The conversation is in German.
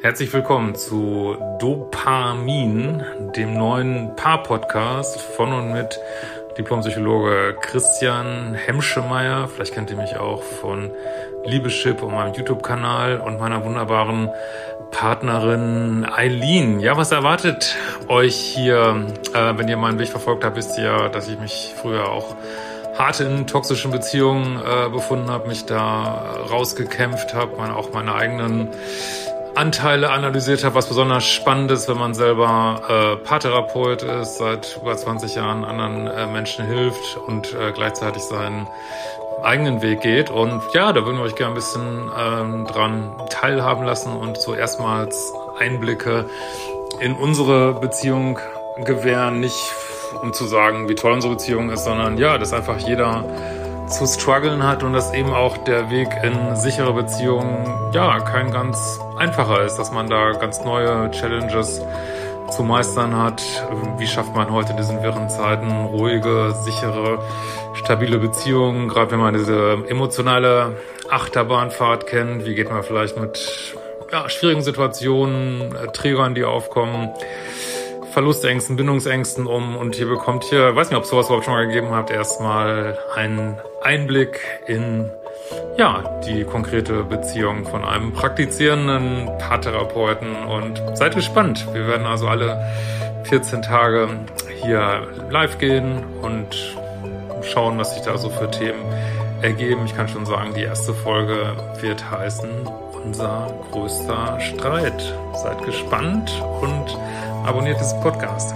Herzlich willkommen zu Dopamin, dem neuen Paar-Podcast von und mit Diplompsychologe Christian Hemschemeyer. Vielleicht kennt ihr mich auch von Liebeschip und meinem YouTube-Kanal und meiner wunderbaren Partnerin Eileen. Ja, was erwartet euch hier? Äh, wenn ihr meinen Weg verfolgt habt, wisst ihr ja, dass ich mich früher auch hart in toxischen Beziehungen äh, befunden habe, mich da rausgekämpft habe, auch meine eigenen Anteile analysiert habe, was besonders spannend ist, wenn man selber äh, Paartherapeut ist, seit über 20 Jahren anderen äh, Menschen hilft und äh, gleichzeitig seinen eigenen Weg geht. Und ja, da würden wir euch gerne ein bisschen ähm, dran teilhaben lassen und so erstmals Einblicke in unsere Beziehung gewähren. Nicht um zu sagen, wie toll unsere Beziehung ist, sondern ja, dass einfach jeder zu strugglen hat und dass eben auch der Weg in sichere Beziehungen ja kein ganz einfacher ist, dass man da ganz neue Challenges zu meistern hat. Wie schafft man heute in diesen wirren Zeiten ruhige, sichere, stabile Beziehungen, gerade wenn man diese emotionale Achterbahnfahrt kennt, wie geht man vielleicht mit ja, schwierigen Situationen, Triggern, die aufkommen, Verlustängsten, Bindungsängsten um und hier bekommt ihr, weiß nicht, ob es sowas überhaupt schon mal gegeben habt, erstmal einen Einblick in ja, die konkrete Beziehung von einem praktizierenden Paartherapeuten und seid gespannt. Wir werden also alle 14 Tage hier live gehen und schauen, was sich da so für Themen ergeben. Ich kann schon sagen, die erste Folge wird heißen unser größter Streit. Seid gespannt und abonniert diesen Podcast.